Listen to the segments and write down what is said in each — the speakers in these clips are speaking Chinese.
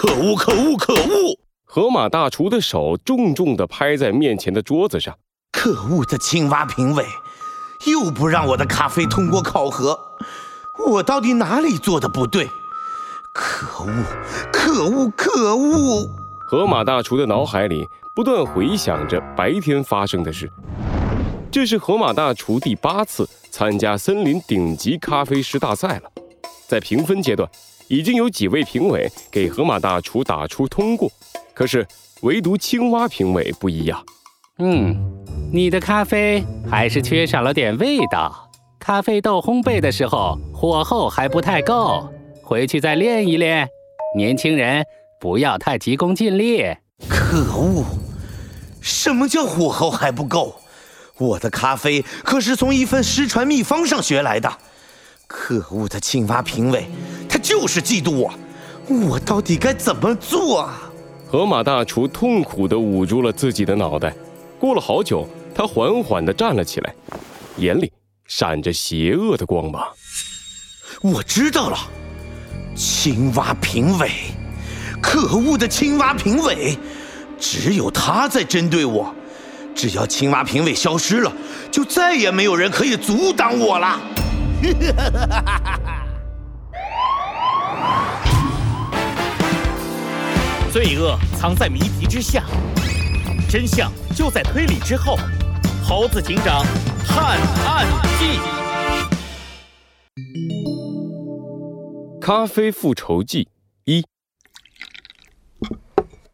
可恶！可恶！可恶！河马大厨的手重重地拍在面前的桌子上。可恶的青蛙评委，又不让我的咖啡通过考核，我到底哪里做的不对？可恶！可恶！可恶！河马大厨的脑海里不断回想着白天发生的事。这是河马大厨第八次参加森林顶级咖啡师大赛了，在评分阶段，已经有几位评委给河马大厨打出通过，可是唯独青蛙评委不一样。嗯，你的咖啡还是缺少了点味道，咖啡豆烘焙的时候火候还不太够，回去再练一练。年轻人。不要太急功近利！可恶！什么叫火候还不够？我的咖啡可是从一份失传秘方上学来的。可恶的青蛙评委，他就是嫉妒我。我到底该怎么做啊？河马大厨痛苦地捂住了自己的脑袋。过了好久，他缓缓地站了起来，眼里闪着邪恶的光芒。我知道了，青蛙评委。可恶的青蛙评委，只有他在针对我。只要青蛙评委消失了，就再也没有人可以阻挡我了。罪恶藏在谜题之下，真相就在推理之后。猴子警长探案记：咖啡复仇记一。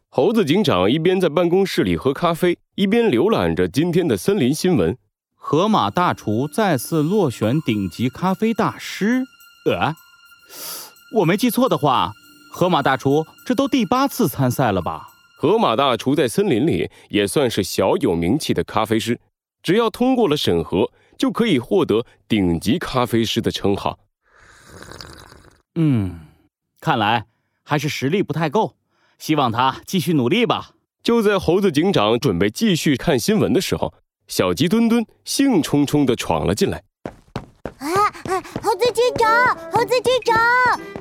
猴子警长一边在办公室里喝咖啡，一边浏览着今天的森林新闻。河马大厨再次落选顶级咖啡大师。呃，我没记错的话，河马大厨这都第八次参赛了吧？河马大厨在森林里也算是小有名气的咖啡师，只要通过了审核，就可以获得顶级咖啡师的称号。嗯，看来还是实力不太够。希望他继续努力吧。就在猴子警长准备继续看新闻的时候，小鸡墩墩兴冲冲地闯了进来。啊！猴子警长，猴子警长，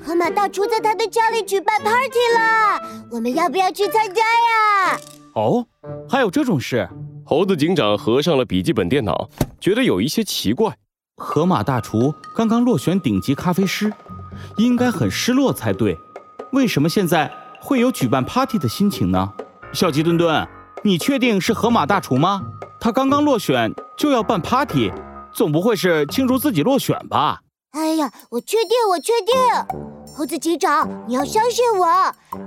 河马大厨在他的家里举办 party 了，我们要不要去参加呀？哦，还有这种事？猴子警长合上了笔记本电脑，觉得有一些奇怪。河马大厨刚刚落选顶级咖啡师，应该很失落才对，为什么现在？会有举办 party 的心情呢，小鸡墩墩，你确定是河马大厨吗？他刚刚落选就要办 party，总不会是庆祝自己落选吧？哎呀，我确定，我确定，猴子警长，你要相信我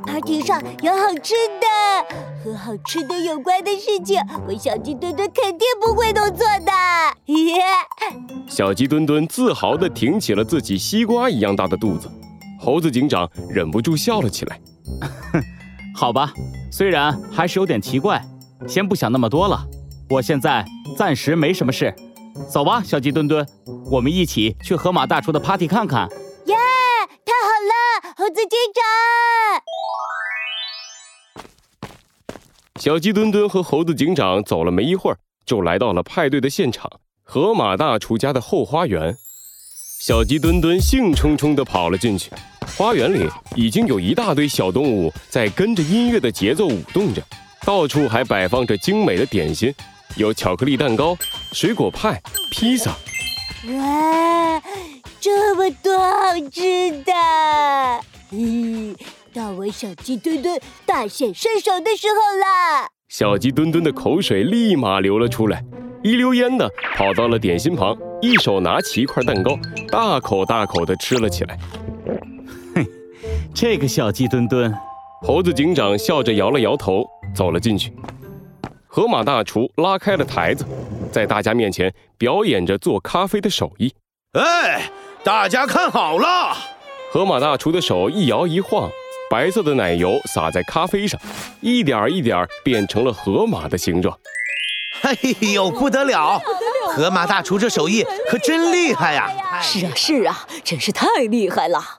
，party 上有好吃的，和好吃的有关的事情，我小鸡墩墩肯定不会弄错的。小鸡墩墩自豪地挺起了自己西瓜一样大的肚子，猴子警长忍不住笑了起来。哼，好吧，虽然还是有点奇怪，先不想那么多了。我现在暂时没什么事，走吧，小鸡墩墩，我们一起去河马大厨的 party 看看。耶，太好了，猴子警长！小鸡墩墩和猴子警长走了没一会儿，就来到了派对的现场——河马大厨家的后花园。小鸡墩墩兴冲冲地跑了进去。花园里已经有一大堆小动物在跟着音乐的节奏舞动着，到处还摆放着精美的点心，有巧克力蛋糕、水果派、披萨。哇，这么多好吃的！咦，到我小鸡墩墩大显身手的时候啦。小鸡墩墩的口水立马流了出来，一溜烟的跑到了点心旁，一手拿起一块蛋糕，大口大口的吃了起来。这个小鸡墩墩，猴子警长笑着摇了摇头，走了进去。河马大厨拉开了台子，在大家面前表演着做咖啡的手艺。哎，大家看好了！河马大厨的手一摇一晃，白色的奶油洒在咖啡上，一点一点变成了河马的形状。哎呦，不得了！河马大厨这手艺可真厉害呀！是啊，是啊，真是太厉害了。